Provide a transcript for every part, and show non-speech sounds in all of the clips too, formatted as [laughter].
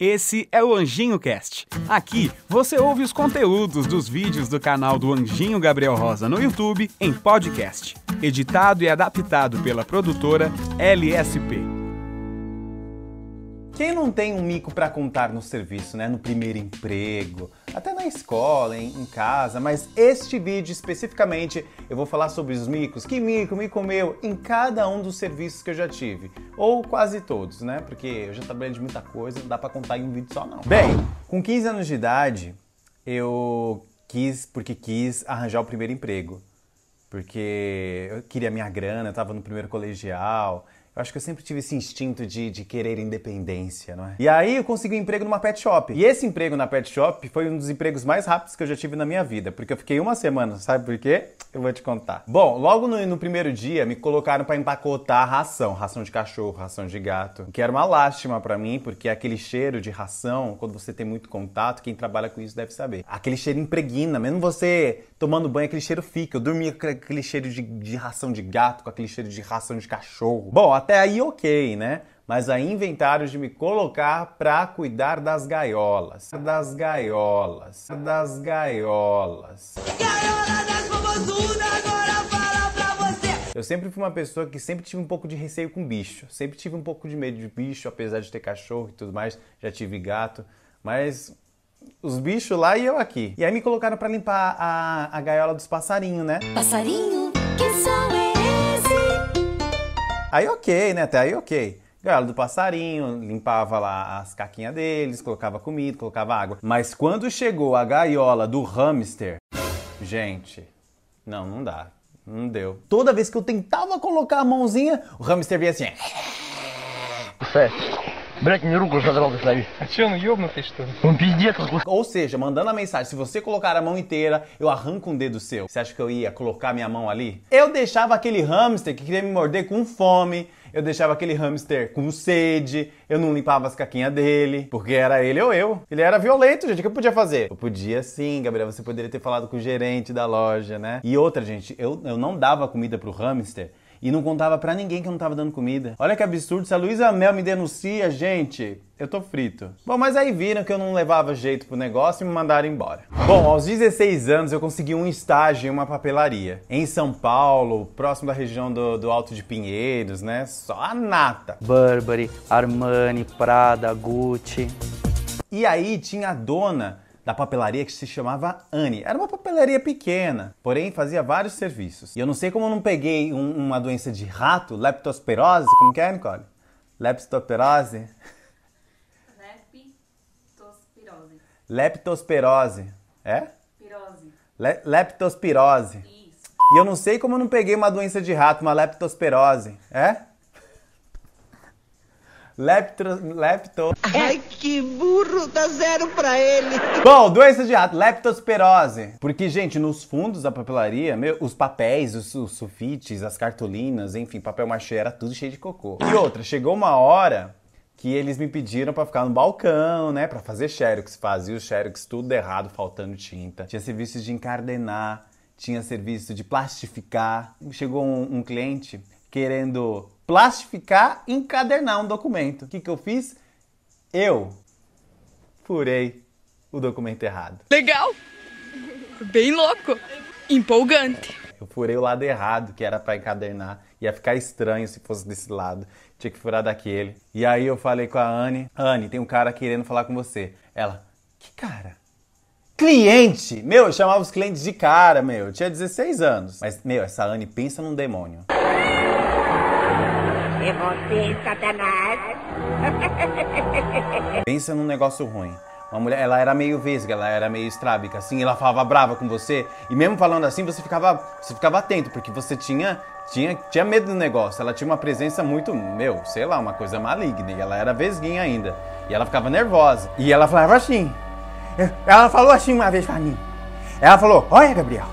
Esse é o Anjinho Cast. Aqui você ouve os conteúdos dos vídeos do canal do Anjinho Gabriel Rosa no YouTube em podcast, editado e adaptado pela produtora LSP. Quem não tem um mico para contar no serviço, né? No primeiro emprego, até na escola, em, em, casa, mas este vídeo especificamente eu vou falar sobre os micos. Que mico, mico meu, em cada um dos serviços que eu já tive. Ou quase todos, né? Porque eu já trabalhei de muita coisa, não dá para contar em um vídeo só não. Bem, com 15 anos de idade, eu quis, porque quis arranjar o primeiro emprego. Porque eu queria minha grana, eu tava no primeiro colegial, acho que eu sempre tive esse instinto de, de querer independência, não é? E aí eu consegui um emprego numa pet shop. E esse emprego na pet shop foi um dos empregos mais rápidos que eu já tive na minha vida, porque eu fiquei uma semana, sabe por quê? Eu vou te contar. Bom, logo no, no primeiro dia me colocaram para empacotar ração, ração de cachorro, ração de gato, que era uma lástima para mim, porque aquele cheiro de ração, quando você tem muito contato, quem trabalha com isso deve saber. Aquele cheiro impregna, mesmo você tomando banho, aquele cheiro fica. Eu dormia com aquele cheiro de, de ração de gato, com aquele cheiro de ração de cachorro. Bom, até aí ok, né? Mas aí inventaram de me colocar pra cuidar das gaiolas. Das gaiolas. Das gaiolas. Gaiola das agora fala pra você! Eu sempre fui uma pessoa que sempre tive um pouco de receio com bicho. Sempre tive um pouco de medo de bicho, apesar de ter cachorro e tudo mais. Já tive gato. Mas os bichos lá e eu aqui. E aí me colocaram para limpar a, a gaiola dos passarinhos, né? Passarinho, que som é Aí ok, né? Até aí ok. Gaiola do passarinho, limpava lá as caquinhas deles, colocava comida, colocava água. Mas quando chegou a gaiola do hamster, gente, não, não dá. Não deu. Toda vez que eu tentava colocar a mãozinha, o hamster vinha assim. Certo. Блять, мне руку задрал доставить. А че, он ёбнутый, что ли? Он пиздец какой. Ou seja, mandando a mensagem, se você colocar a mão inteira, eu arranco um dedo seu. Você acha que eu ia colocar minha mão ali? Eu deixava aquele hamster que queria me morder com fome, eu deixava aquele hamster com sede, eu não limpava as caquinhas dele, porque era ele ou eu. Ele era violento, gente, o que eu podia fazer? Eu podia sim, Gabriel, você poderia ter falado com o gerente da loja, né? E outra, gente, eu, eu não dava comida pro hamster e não contava para ninguém que eu não tava dando comida. Olha que absurdo, se a Luísa Mel me denuncia, gente, eu tô frito. Bom, mas aí viram que eu não levava jeito pro negócio e me mandaram embora. Bom, aos 16 anos eu consegui um estágio em uma papelaria. Em São Paulo, próximo da região do, do Alto de Pinheiros, né? Só a nata. Burberry, Armani, Prada, Gucci. E aí tinha a dona da papelaria que se chamava Anne. Era uma papelaria pequena, porém fazia vários serviços. E eu não sei como eu não peguei um, uma doença de rato, leptospirose, como que é, Nicole? Leptospirose? Leptospirose. Leptospirose. É? Pirose. Le leptospirose. Isso. E eu não sei como eu não peguei uma doença de rato, uma leptospirose. É? Leptro, lepto... Ai, que burro, dá zero pra ele. Bom, doença de rato, leptospirose. Porque, gente, nos fundos da papelaria, meu, os papéis, os, os sulfites, as cartolinas, enfim, papel machê, era tudo cheio de cocô. E outra, chegou uma hora que eles me pediram para ficar no balcão, né, para fazer xerox, fazia os xerox tudo errado, faltando tinta. Tinha serviço de encardenar, tinha serviço de plastificar. Chegou um, um cliente querendo plastificar e encadernar um documento. O que, que eu fiz? Eu furei o documento errado. Legal! Bem louco! Empolgante! Eu furei o lado errado, que era para encadernar. Ia ficar estranho se fosse desse lado. Tinha que furar daquele. E aí eu falei com a Anne: Anne, tem um cara querendo falar com você. Ela: Que cara? Cliente! Meu, eu chamava os clientes de cara, meu. Eu tinha 16 anos. Mas, meu, essa Anne pensa num demônio. É você, Satanás. [laughs] Pensa num negócio ruim. Uma mulher, ela era meio vesga, ela era meio estrábica, assim, ela falava brava com você, e mesmo falando assim, você ficava, você ficava atento, porque você tinha, tinha, tinha medo do negócio. Ela tinha uma presença muito, meu, sei lá, uma coisa maligna, e ela era vesguinha ainda. E ela ficava nervosa. E ela falava assim. Ela falou assim uma vez pra mim. Ela falou: Olha, Gabriel,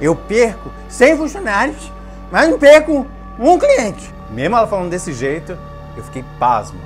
eu perco 100 funcionários, mas não perco um cliente. Mesmo ela falando desse jeito, eu fiquei pasmo.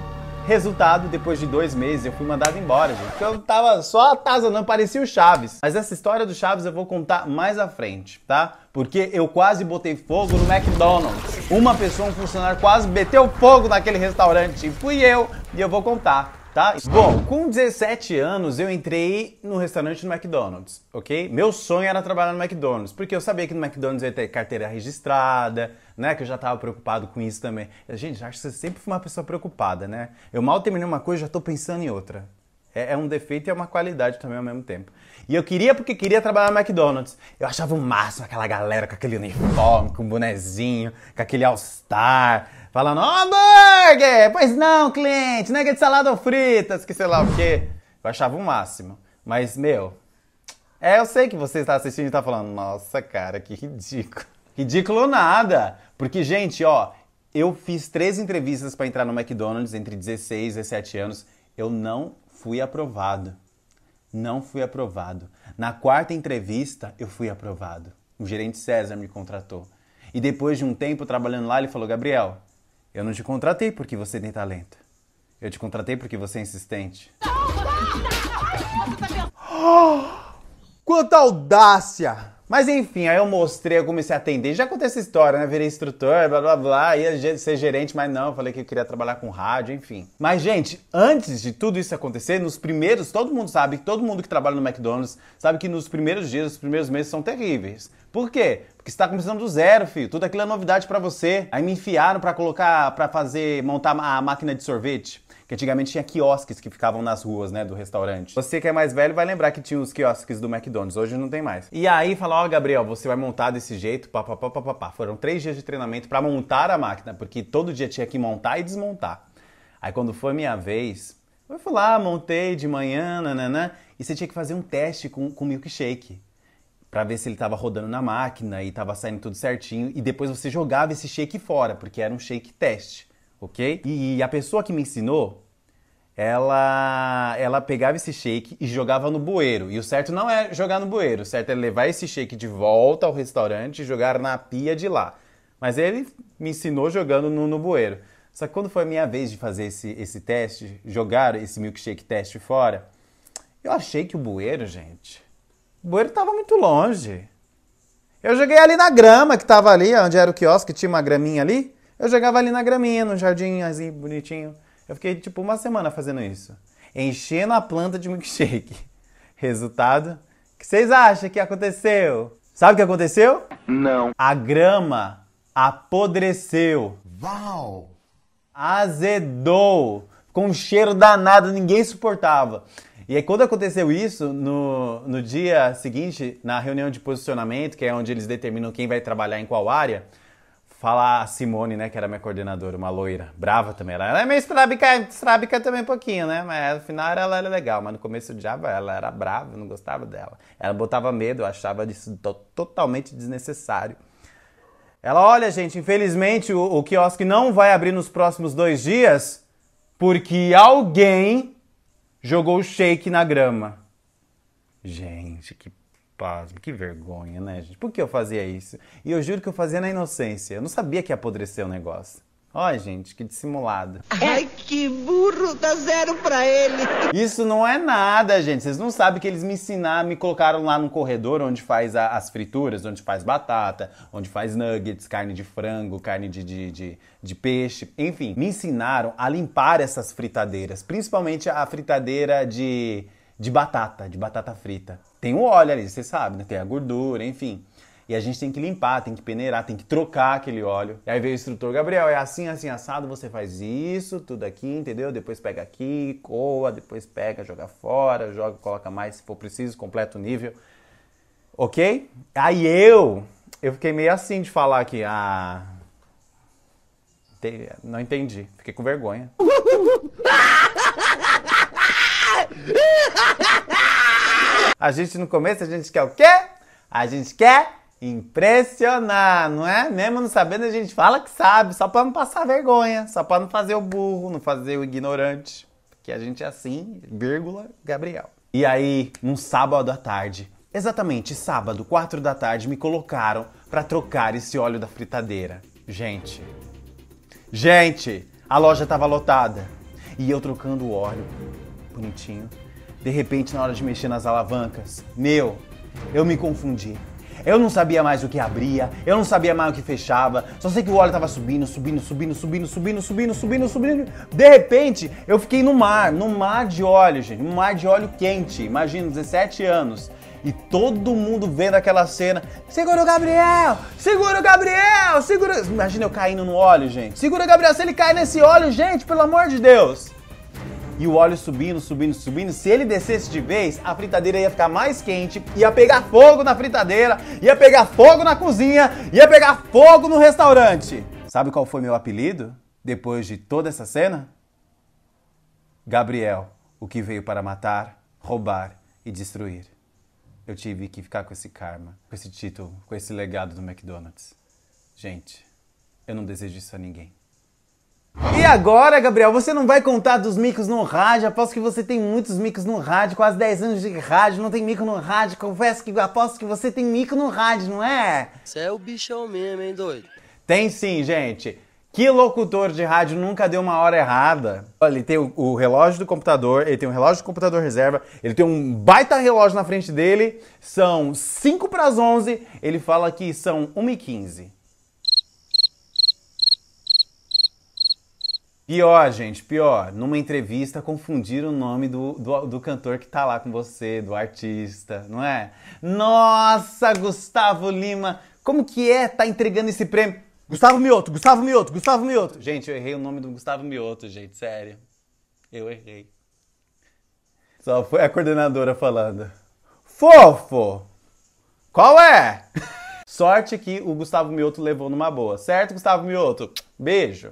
Resultado, depois de dois meses, eu fui mandado embora, gente. Porque eu tava só atazanando, parecia o Chaves. Mas essa história do Chaves eu vou contar mais à frente, tá? Porque eu quase botei fogo no McDonald's. Uma pessoa, um funcionário, quase meteu fogo naquele restaurante. Fui eu e eu vou contar tá? Bom, com 17 anos eu entrei no restaurante do McDonald's, ok? Meu sonho era trabalhar no McDonald's, porque eu sabia que no McDonald's ia ter carteira registrada, né? Que eu já tava preocupado com isso também. Gente, acho que você sempre foi uma pessoa preocupada, né? Eu mal terminei uma coisa, já tô pensando em outra. É, é um defeito e é uma qualidade também ao mesmo tempo. E eu queria porque queria trabalhar no McDonald's. Eu achava o máximo aquela galera com aquele uniforme, com o bonezinho, com aquele All-Star, falando, hambúrguer! Pois não, cliente, nugget de salada ou fritas, que sei lá o quê. Eu achava o máximo. Mas, meu, é, eu sei que você está assistindo e está falando, nossa, cara, que ridículo. Ridículo nada. Porque, gente, ó, eu fiz três entrevistas para entrar no McDonald's entre 16 e 17 anos. Eu não fui aprovado. Não fui aprovado. Na quarta entrevista, eu fui aprovado. O gerente César me contratou. E depois de um tempo trabalhando lá, ele falou: Gabriel, eu não te contratei porque você tem talento. Eu te contratei porque você é insistente. Quanta audácia! Mas enfim, aí eu mostrei, eu comecei a atender. Já aconteceu essa história, né? Virei instrutor, blá blá blá, ia ser gerente, mas não, falei que eu queria trabalhar com rádio, enfim. Mas, gente, antes de tudo isso acontecer, nos primeiros, todo mundo sabe, todo mundo que trabalha no McDonald's sabe que nos primeiros dias, os primeiros meses são terríveis. Por quê? Porque você tá começando do zero, filho. Tudo aquilo é novidade para você. Aí me enfiaram para colocar, para fazer, montar a máquina de sorvete que antigamente tinha quiosques que ficavam nas ruas, né, do restaurante. Você que é mais velho vai lembrar que tinha os quiosques do McDonald's, hoje não tem mais. E aí falou, ó, oh, Gabriel, você vai montar desse jeito, papapá. Foram três dias de treinamento para montar a máquina, porque todo dia tinha que montar e desmontar. Aí quando foi minha vez, eu fui lá, montei de manhã, nananã, e você tinha que fazer um teste com, com milkshake para ver se ele estava rodando na máquina e estava saindo tudo certinho. E depois você jogava esse shake fora, porque era um shake teste ok? E a pessoa que me ensinou, ela, ela pegava esse shake e jogava no bueiro. E o certo não é jogar no bueiro, o certo é levar esse shake de volta ao restaurante e jogar na pia de lá. Mas ele me ensinou jogando no, no bueiro. Só que quando foi a minha vez de fazer esse, esse teste, jogar esse milkshake teste fora, eu achei que o bueiro, gente, o bueiro estava muito longe. Eu joguei ali na grama que estava ali, onde era o quiosque, tinha uma graminha ali. Eu jogava ali na graminha, no jardim, assim, bonitinho. Eu fiquei tipo uma semana fazendo isso. Enchendo a planta de milkshake. [laughs] Resultado? O que vocês acham que aconteceu? Sabe o que aconteceu? Não. A grama apodreceu. Uau! Azedou. Com um cheiro danado, ninguém suportava. E aí, quando aconteceu isso, no, no dia seguinte, na reunião de posicionamento, que é onde eles determinam quem vai trabalhar em qual área, Fala a Simone, né, que era minha coordenadora, uma loira, brava também. Ela, é meio estrábica, estrábica também um pouquinho, né? Mas no final ela era legal, mas no começo odiava ela, era brava, eu não gostava dela. Ela botava medo, eu achava isso totalmente desnecessário. Ela, olha, gente, infelizmente o, o quiosque não vai abrir nos próximos dois dias porque alguém jogou shake na grama. Gente, que pasmo, que vergonha, né, gente? Por que eu fazia isso? E eu juro que eu fazia na inocência. Eu não sabia que ia apodrecer o negócio. Olha, gente, que dissimulado. Ai, que burro, dá zero pra ele. Isso não é nada, gente. Vocês não sabem que eles me ensinaram, me colocaram lá no corredor onde faz a, as frituras, onde faz batata, onde faz nuggets, carne de frango, carne de, de, de, de peixe. Enfim, me ensinaram a limpar essas fritadeiras, principalmente a fritadeira de de batata, de batata frita. Tem o óleo ali, você sabe, né? Tem a gordura, enfim. E a gente tem que limpar, tem que peneirar, tem que trocar aquele óleo. E aí veio o instrutor, Gabriel, é assim, assim, assado, você faz isso, tudo aqui, entendeu? Depois pega aqui, coa, depois pega, joga fora, joga, coloca mais se for preciso, completa o nível. Ok? Aí eu, eu fiquei meio assim de falar aqui, ah... Não entendi, fiquei com vergonha. [laughs] A gente no começo, a gente quer o quê? A gente quer impressionar, não é? Mesmo não sabendo, a gente fala que sabe, só para não passar vergonha, só para não fazer o burro, não fazer o ignorante. Porque a gente é assim, vírgula, Gabriel. E aí, num sábado à tarde, exatamente sábado, quatro da tarde, me colocaram para trocar esse óleo da fritadeira. Gente, gente, a loja tava lotada. E eu trocando o óleo, bonitinho. De repente, na hora de mexer nas alavancas, meu, eu me confundi. Eu não sabia mais o que abria, eu não sabia mais o que fechava. Só sei que o óleo tava subindo, subindo, subindo, subindo, subindo, subindo, subindo, subindo. De repente, eu fiquei no mar, no mar de óleo, gente, no mar de óleo quente. Imagina, 17 anos. E todo mundo vendo aquela cena. Segura o Gabriel! Segura o Gabriel! Segura. Imagina eu caindo no óleo, gente. Segura o Gabriel. Se ele cair nesse óleo, gente, pelo amor de Deus. E o óleo subindo, subindo, subindo. Se ele descesse de vez, a fritadeira ia ficar mais quente, ia pegar fogo na fritadeira, ia pegar fogo na cozinha, ia pegar fogo no restaurante. Sabe qual foi meu apelido depois de toda essa cena? Gabriel, o que veio para matar, roubar e destruir eu tive que ficar com esse karma, com esse título, com esse legado do McDonald's. Gente, eu não desejo isso a ninguém. E agora, Gabriel, você não vai contar dos micos no rádio? Aposto que você tem muitos micos no rádio, quase 10 anos de rádio, não tem mico no rádio. Confesso que aposto que você tem mico no rádio, não é? Você é o bichão mesmo, hein, doido? Tem sim, gente. Que locutor de rádio nunca deu uma hora errada? Olha, ele tem o, o, relógio do computador, ele tem um relógio do computador reserva, ele tem um baita relógio na frente dele, são 5 para as 11, ele fala que são 1 e 15. Pior, gente, pior. Numa entrevista, confundir o nome do, do, do, cantor que tá lá com você, do artista, não é? Nossa, Gustavo Lima, como que é tá entregando esse prêmio? Gustavo Mioto, Gustavo Mioto, Gustavo Mioto. Gente, eu errei o nome do Gustavo Mioto, gente, sério. Eu errei. Só foi a coordenadora falando. Fofo! Qual é? [laughs] Sorte que o Gustavo Mioto levou numa boa, certo, Gustavo Mioto? Beijo.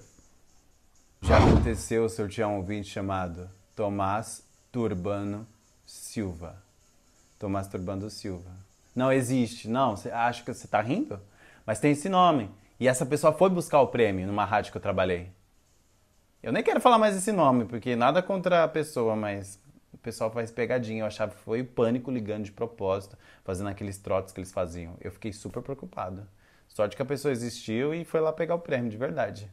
Já aconteceu sortear um ouvinte chamado Tomás Turbano Silva. Tomás Turbano Silva. Não existe, não. Você acha que você tá rindo? Mas tem esse nome. E essa pessoa foi buscar o prêmio numa rádio que eu trabalhei. Eu nem quero falar mais esse nome, porque nada contra a pessoa, mas o pessoal faz pegadinha. Eu achava que foi o pânico ligando de propósito, fazendo aqueles trotes que eles faziam. Eu fiquei super preocupado. Sorte que a pessoa existiu e foi lá pegar o prêmio, de verdade.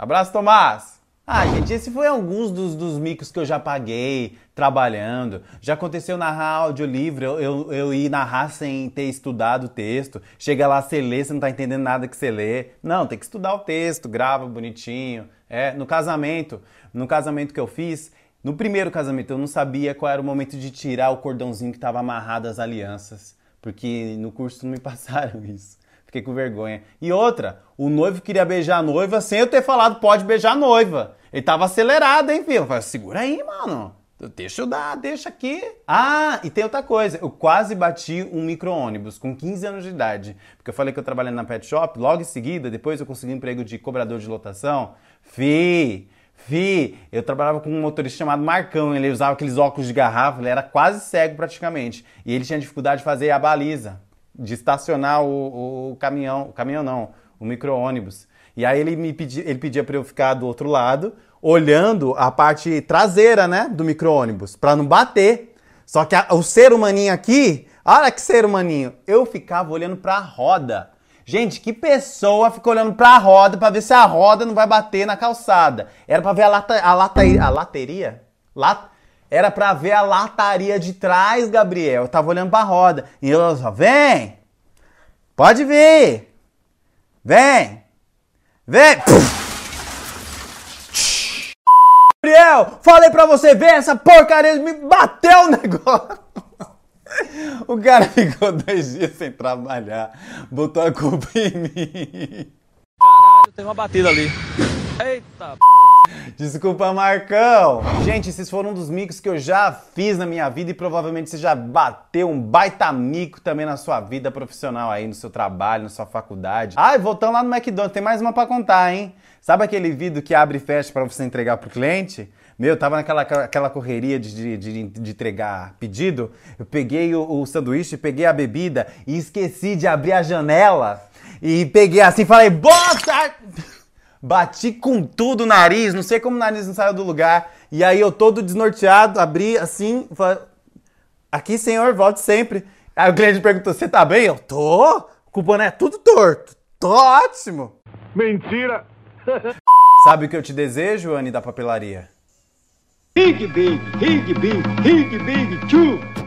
Abraço, Tomás! Ah, gente, esse foi alguns dos, dos micos que eu já paguei trabalhando. Já aconteceu narrar audiolivro, eu, eu, eu ir narrar sem ter estudado o texto. Chega lá, você lê, você não tá entendendo nada que você lê. Não, tem que estudar o texto, grava bonitinho. É, no casamento, no casamento que eu fiz, no primeiro casamento eu não sabia qual era o momento de tirar o cordãozinho que estava amarrado às alianças, porque no curso não me [laughs] passaram isso. Fiquei com vergonha. E outra, o noivo queria beijar a noiva sem eu ter falado pode beijar a noiva. Ele tava acelerado, hein, filho? Eu falei, segura aí, mano. Deixa eu dar, deixa aqui. Ah, e tem outra coisa. Eu quase bati um micro-ônibus com 15 anos de idade. Porque eu falei que eu trabalhei na pet shop. Logo em seguida, depois eu consegui um emprego de cobrador de lotação. Fi, fi, eu trabalhava com um motorista chamado Marcão. Ele usava aqueles óculos de garrafa. Ele era quase cego praticamente. E ele tinha dificuldade de fazer a baliza. De estacionar o, o caminhão. O caminhão não, o micro-ônibus. E aí ele me pedia, ele pedia para eu ficar do outro lado, olhando a parte traseira, né, do micro-ônibus, para não bater. Só que a, o ser humaninho aqui, olha que ser humaninho, eu ficava olhando para a roda. Gente, que pessoa fica olhando para a roda para ver se a roda não vai bater na calçada? Era para ver a lata, a lata, a lateria? Lat, era para ver a lataria de trás, Gabriel. Eu tava olhando para a roda. E eu só, vem! Pode vir! Vem! Vem! Gabriel, falei pra você ver essa porcaria, me bateu o negócio. [laughs] O cara ficou dois dias sem trabalhar, botou a culpa em mim. Caralho, tem uma batida ali. Eita, p... Desculpa, Marcão. Gente, esses foram um dos micos que eu já fiz na minha vida e provavelmente você já bateu um baita mico também na sua vida profissional aí, no seu trabalho, na sua faculdade. Ai, voltando lá no McDonald's, tem mais uma pra contar, hein? Sabe aquele vidro que abre e fecha para você entregar pro cliente? Meu, tava naquela aquela correria de, de, de, entregar pedido. Eu peguei o, o sanduíche, peguei a bebida e esqueci de abrir a janela. E peguei assim e falei, boa tarde! Bati com tudo o nariz, não sei como o nariz não saiu do lugar. E aí eu todo desnorteado, abri assim, falei, aqui senhor, volte sempre. Aí o cliente perguntou, você tá bem? Eu, tô, com o boné tudo torto. Tô ótimo. Mentira! [laughs] Sabe o que eu te desejo, Anne da papelaria? Big, big, big, big, big, big, tchu!